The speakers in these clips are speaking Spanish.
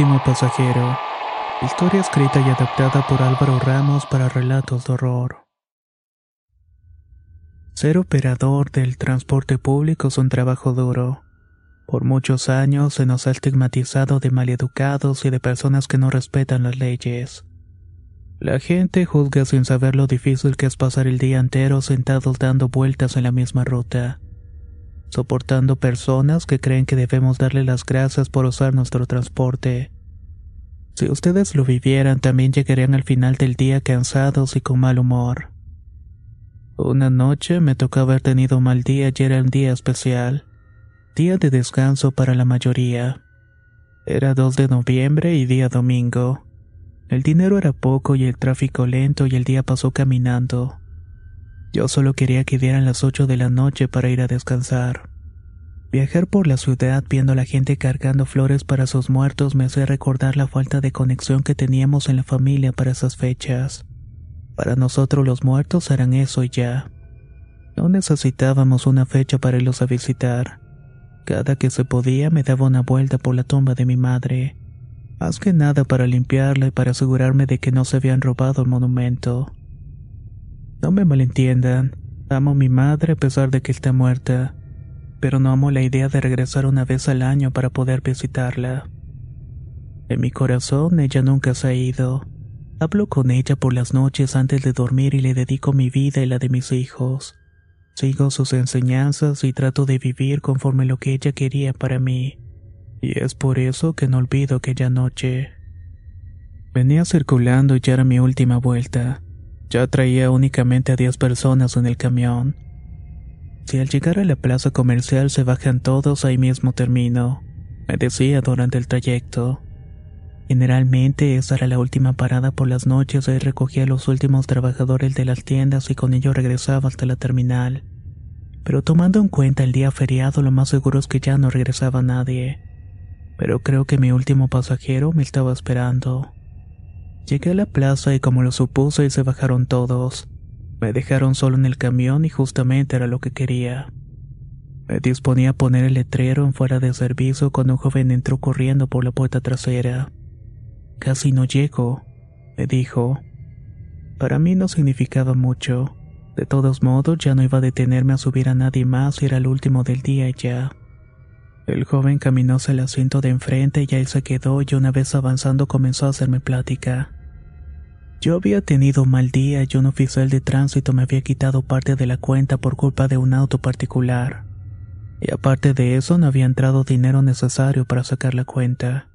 último pasajero. Historia escrita y adaptada por Álvaro Ramos para relatos de horror. Ser operador del transporte público es un trabajo duro. Por muchos años se nos ha estigmatizado de maleducados y de personas que no respetan las leyes. La gente juzga sin saber lo difícil que es pasar el día entero sentados dando vueltas en la misma ruta soportando personas que creen que debemos darle las gracias por usar nuestro transporte. Si ustedes lo vivieran, también llegarían al final del día cansados y con mal humor. Una noche me tocó haber tenido mal día y era un día especial, día de descanso para la mayoría. Era 2 de noviembre y día domingo. El dinero era poco y el tráfico lento y el día pasó caminando. Yo solo quería que dieran las 8 de la noche para ir a descansar. Viajar por la ciudad viendo a la gente cargando flores para sus muertos me hacía recordar la falta de conexión que teníamos en la familia para esas fechas. Para nosotros los muertos eran eso y ya. No necesitábamos una fecha para irlos a visitar. Cada que se podía me daba una vuelta por la tumba de mi madre. Más que nada para limpiarla y para asegurarme de que no se habían robado el monumento. No me malentiendan, amo a mi madre a pesar de que está muerta, pero no amo la idea de regresar una vez al año para poder visitarla. En mi corazón ella nunca se ha ido. Hablo con ella por las noches antes de dormir y le dedico mi vida y la de mis hijos. Sigo sus enseñanzas y trato de vivir conforme lo que ella quería para mí. Y es por eso que no olvido aquella noche. Venía circulando y ya era mi última vuelta. Ya traía únicamente a 10 personas en el camión. Si al llegar a la plaza comercial se bajan todos, ahí mismo termino, me decía durante el trayecto. Generalmente esa era la última parada por las noches, ahí recogía a los últimos trabajadores de las tiendas y con ello regresaba hasta la terminal. Pero tomando en cuenta el día feriado, lo más seguro es que ya no regresaba nadie. Pero creo que mi último pasajero me estaba esperando. Llegué a la plaza y como lo supuse se bajaron todos. Me dejaron solo en el camión y justamente era lo que quería. Me disponía a poner el letrero en fuera de servicio cuando un joven entró corriendo por la puerta trasera. Casi no llego, me dijo. Para mí no significaba mucho. De todos modos, ya no iba a detenerme a subir a nadie más y era el último del día ya. El joven caminó hacia el asiento de enfrente y ahí se quedó y una vez avanzando comenzó a hacerme plática. Yo había tenido mal día y un oficial de tránsito me había quitado parte de la cuenta por culpa de un auto particular. Y aparte de eso no había entrado dinero necesario para sacar la cuenta.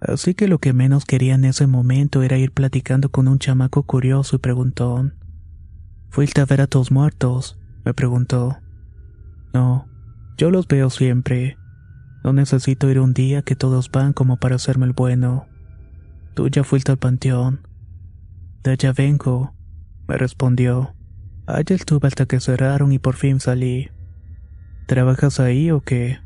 Así que lo que menos quería en ese momento era ir platicando con un chamaco curioso y preguntón. ¿Fuiste a ver a tus muertos? me preguntó. No, yo los veo siempre. No necesito ir un día que todos van como para hacerme el bueno. Tú ya fuiste al panteón. De allá vengo, me respondió. Allá estuve hasta que cerraron y por fin salí. ¿Trabajas ahí o qué?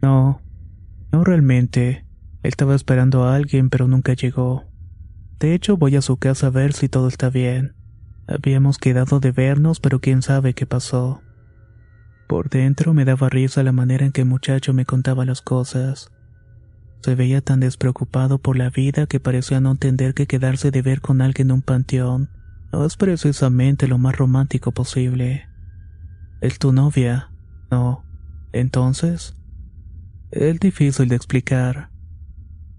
No, no realmente. Estaba esperando a alguien pero nunca llegó. De hecho voy a su casa a ver si todo está bien. Habíamos quedado de vernos pero quién sabe qué pasó. Por dentro me daba risa la manera en que el muchacho me contaba las cosas. Se veía tan despreocupado por la vida que parecía no entender que quedarse de ver con alguien en un panteón No es precisamente lo más romántico posible. ¿Es tu novia? No. Entonces, es difícil de explicar.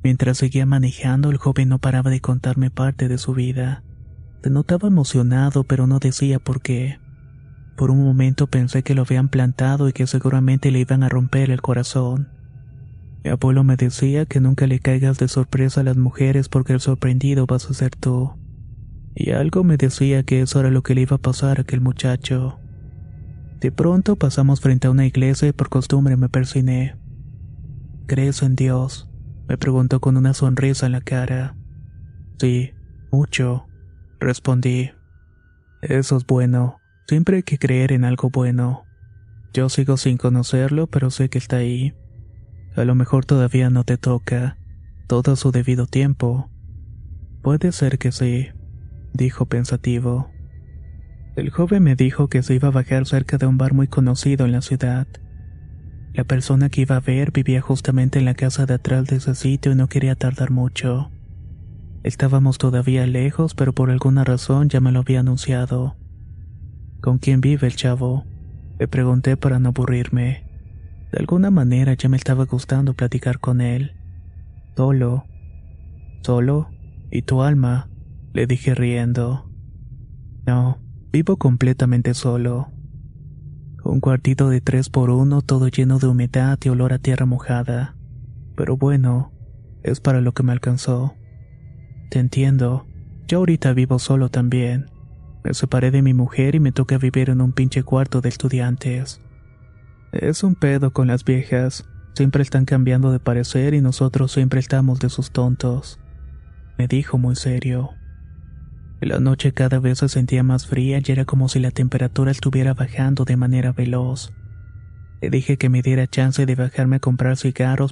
Mientras seguía manejando, el joven no paraba de contarme parte de su vida. Se notaba emocionado, pero no decía por qué. Por un momento pensé que lo habían plantado y que seguramente le iban a romper el corazón. Mi abuelo me decía que nunca le caigas de sorpresa a las mujeres porque el sorprendido vas a ser tú. Y algo me decía que eso era lo que le iba a pasar a aquel muchacho. De pronto pasamos frente a una iglesia y por costumbre me persiné. ¿Crees en Dios? me preguntó con una sonrisa en la cara. Sí, mucho, respondí. Eso es bueno. Siempre hay que creer en algo bueno. Yo sigo sin conocerlo, pero sé que está ahí. A lo mejor todavía no te toca. Todo su debido tiempo. Puede ser que sí, dijo pensativo. El joven me dijo que se iba a bajar cerca de un bar muy conocido en la ciudad. La persona que iba a ver vivía justamente en la casa de atrás de ese sitio y no quería tardar mucho. Estábamos todavía lejos, pero por alguna razón ya me lo había anunciado. ¿Con quién vive el chavo? Le pregunté para no aburrirme. De alguna manera ya me estaba gustando platicar con él. Solo. ¿Solo? ¿Y tu alma? Le dije riendo. No, Vivo completamente solo. Un cuartito de tres por uno, todo lleno de humedad y olor a tierra mojada. Pero bueno, es para lo que me alcanzó. Te entiendo. Yo ahorita vivo solo también. Me separé de mi mujer y me toca vivir en un pinche cuarto de estudiantes. Es un pedo con las viejas. Siempre están cambiando de parecer y nosotros siempre estamos de sus tontos. Me dijo muy serio. La noche cada vez se sentía más fría y era como si la temperatura estuviera bajando de manera veloz. Le dije que me diera chance de bajarme a comprar cigarros.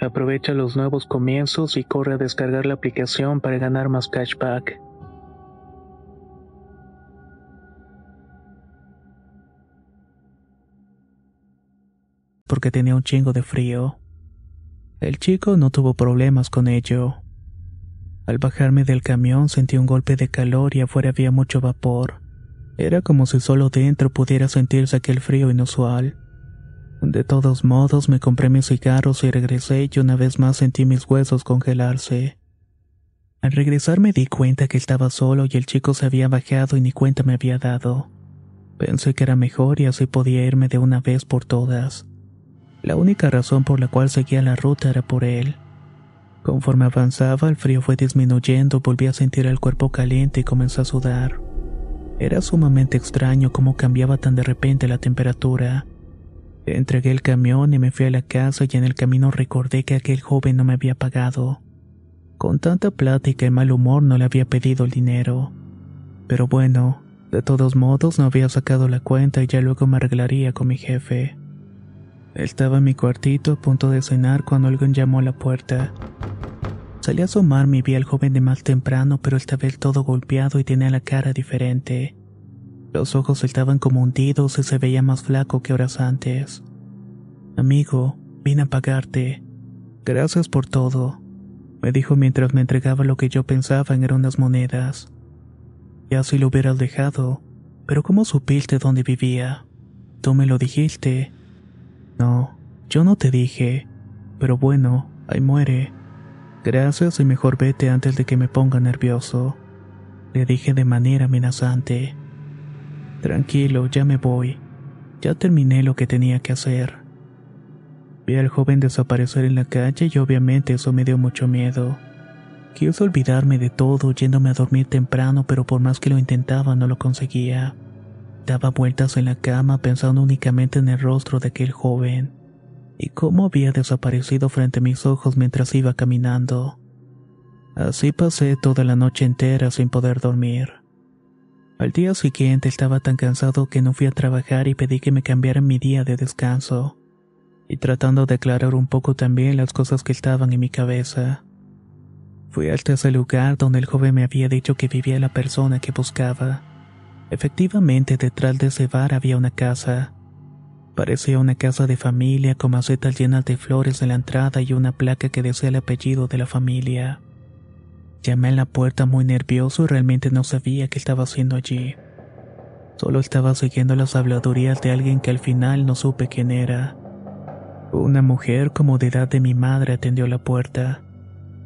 Aprovecha los nuevos comienzos y corre a descargar la aplicación para ganar más cashback. Porque tenía un chingo de frío. El chico no tuvo problemas con ello. Al bajarme del camión sentí un golpe de calor y afuera había mucho vapor. Era como si solo dentro pudiera sentirse aquel frío inusual. De todos modos, me compré mis cigarros y regresé y una vez más sentí mis huesos congelarse. Al regresar me di cuenta que estaba solo y el chico se había bajado y ni cuenta me había dado. Pensé que era mejor y así podía irme de una vez por todas. La única razón por la cual seguía la ruta era por él. Conforme avanzaba, el frío fue disminuyendo, volví a sentir el cuerpo caliente y comencé a sudar. Era sumamente extraño cómo cambiaba tan de repente la temperatura. Entregué el camión y me fui a la casa y en el camino recordé que aquel joven no me había pagado. Con tanta plática y mal humor no le había pedido el dinero. Pero bueno, de todos modos no había sacado la cuenta y ya luego me arreglaría con mi jefe. Estaba en mi cuartito a punto de cenar cuando alguien llamó a la puerta. Salí a asomarme y vi al joven de más temprano, pero estaba del todo golpeado y tenía la cara diferente. Los ojos estaban como hundidos y se veía más flaco que horas antes. Amigo, vine a pagarte. Gracias por todo, me dijo mientras me entregaba lo que yo pensaba en unas monedas. Ya si lo hubieras dejado, pero ¿cómo supiste dónde vivía? Tú me lo dijiste. No, yo no te dije. Pero bueno, ahí muere. Gracias y mejor vete antes de que me ponga nervioso. Le dije de manera amenazante. Tranquilo, ya me voy. Ya terminé lo que tenía que hacer. Vi al joven desaparecer en la calle y obviamente eso me dio mucho miedo. Quise olvidarme de todo yéndome a dormir temprano, pero por más que lo intentaba no lo conseguía. Daba vueltas en la cama pensando únicamente en el rostro de aquel joven y cómo había desaparecido frente a mis ojos mientras iba caminando. Así pasé toda la noche entera sin poder dormir. Al día siguiente estaba tan cansado que no fui a trabajar y pedí que me cambiaran mi día de descanso, y tratando de aclarar un poco también las cosas que estaban en mi cabeza. Fui hasta ese lugar donde el joven me había dicho que vivía la persona que buscaba. Efectivamente, detrás de ese bar había una casa. Parecía una casa de familia con macetas llenas de flores en la entrada y una placa que decía el apellido de la familia. Llamé a la puerta muy nervioso y realmente no sabía qué estaba haciendo allí. Solo estaba siguiendo las habladurías de alguien que al final no supe quién era. Una mujer como de edad de mi madre atendió la puerta.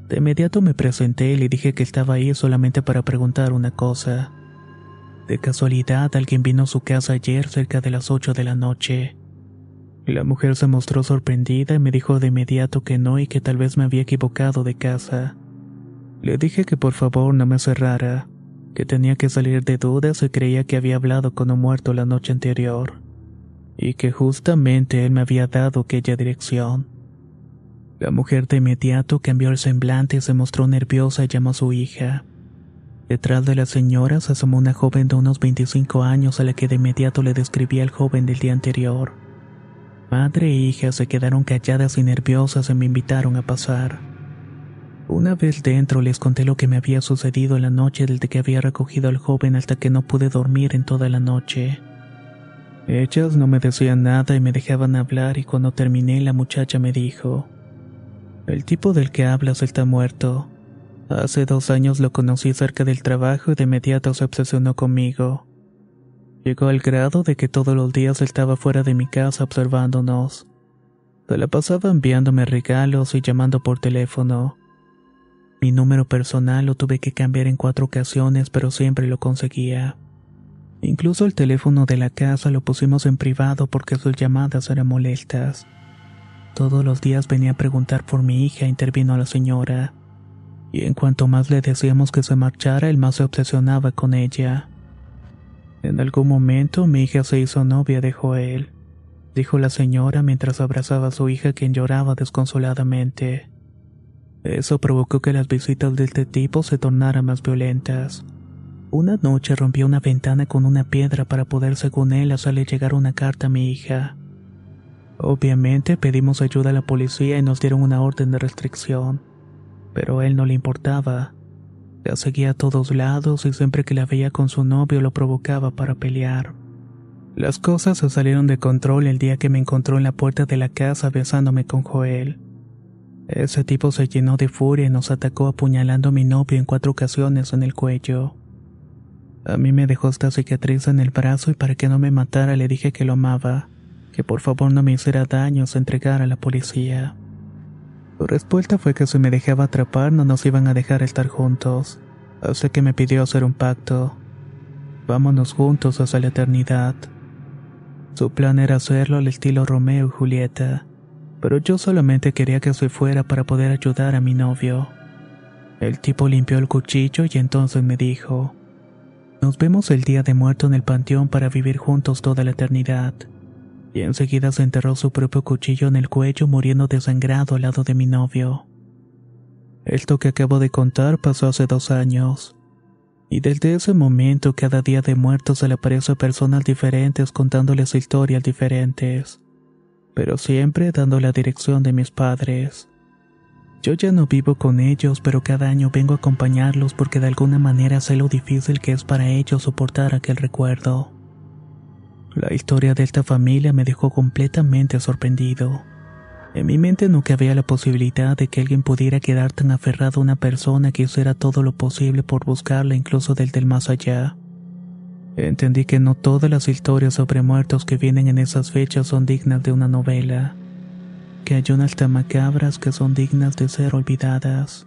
De inmediato me presenté y le dije que estaba ahí solamente para preguntar una cosa. De casualidad alguien vino a su casa ayer cerca de las 8 de la noche. La mujer se mostró sorprendida y me dijo de inmediato que no y que tal vez me había equivocado de casa. Le dije que por favor no me cerrara, que tenía que salir de dudas y creía que había hablado con un muerto la noche anterior, y que justamente él me había dado aquella dirección. La mujer de inmediato cambió el semblante y se mostró nerviosa y llamó a su hija. Detrás de la señora se asomó una joven de unos 25 años a la que de inmediato le describía al joven del día anterior. Madre e hija se quedaron calladas y nerviosas y me invitaron a pasar. Una vez dentro les conté lo que me había sucedido la noche desde que había recogido al joven hasta que no pude dormir en toda la noche. Ellas no me decían nada y me dejaban hablar y cuando terminé la muchacha me dijo, El tipo del que hablas está muerto. Hace dos años lo conocí cerca del trabajo y de inmediato se obsesionó conmigo. Llegó al grado de que todos los días estaba fuera de mi casa observándonos. Se la pasaba enviándome regalos y llamando por teléfono. Mi número personal lo tuve que cambiar en cuatro ocasiones, pero siempre lo conseguía. Incluso el teléfono de la casa lo pusimos en privado porque sus llamadas eran molestas. Todos los días venía a preguntar por mi hija, intervino la señora. Y en cuanto más le decíamos que se marchara, él más se obsesionaba con ella. En algún momento mi hija se hizo novia de Joel, dijo la señora mientras abrazaba a su hija quien lloraba desconsoladamente. Eso provocó que las visitas de este tipo se tornaran más violentas. Una noche rompió una ventana con una piedra para poder, según él, hacerle llegar una carta a mi hija. Obviamente pedimos ayuda a la policía y nos dieron una orden de restricción, pero a él no le importaba. La seguía a todos lados y siempre que la veía con su novio lo provocaba para pelear. Las cosas se salieron de control el día que me encontró en la puerta de la casa besándome con Joel. Ese tipo se llenó de furia y nos atacó apuñalando a mi novio en cuatro ocasiones en el cuello. A mí me dejó esta cicatriz en el brazo y para que no me matara le dije que lo amaba, que por favor no me hiciera daño se entregara a la policía. Su respuesta fue que si me dejaba atrapar no nos iban a dejar estar juntos, así que me pidió hacer un pacto. Vámonos juntos hasta la eternidad. Su plan era hacerlo al estilo Romeo y Julieta, pero yo solamente quería que se fuera para poder ayudar a mi novio. El tipo limpió el cuchillo y entonces me dijo, nos vemos el día de muerto en el panteón para vivir juntos toda la eternidad. Y enseguida se enterró su propio cuchillo en el cuello muriendo desangrado al lado de mi novio. Esto que acabo de contar pasó hace dos años. Y desde ese momento cada día de muerto se le aparece a personas diferentes contándoles historias diferentes. Pero siempre dando la dirección de mis padres. Yo ya no vivo con ellos, pero cada año vengo a acompañarlos porque de alguna manera sé lo difícil que es para ellos soportar aquel recuerdo. La historia de esta familia me dejó completamente sorprendido. En mi mente no cabía la posibilidad de que alguien pudiera quedar tan aferrado a una persona que hiciera todo lo posible por buscarla incluso del del más allá. Entendí que no todas las historias sobre muertos que vienen en esas fechas son dignas de una novela que hay unas tan que son dignas de ser olvidadas.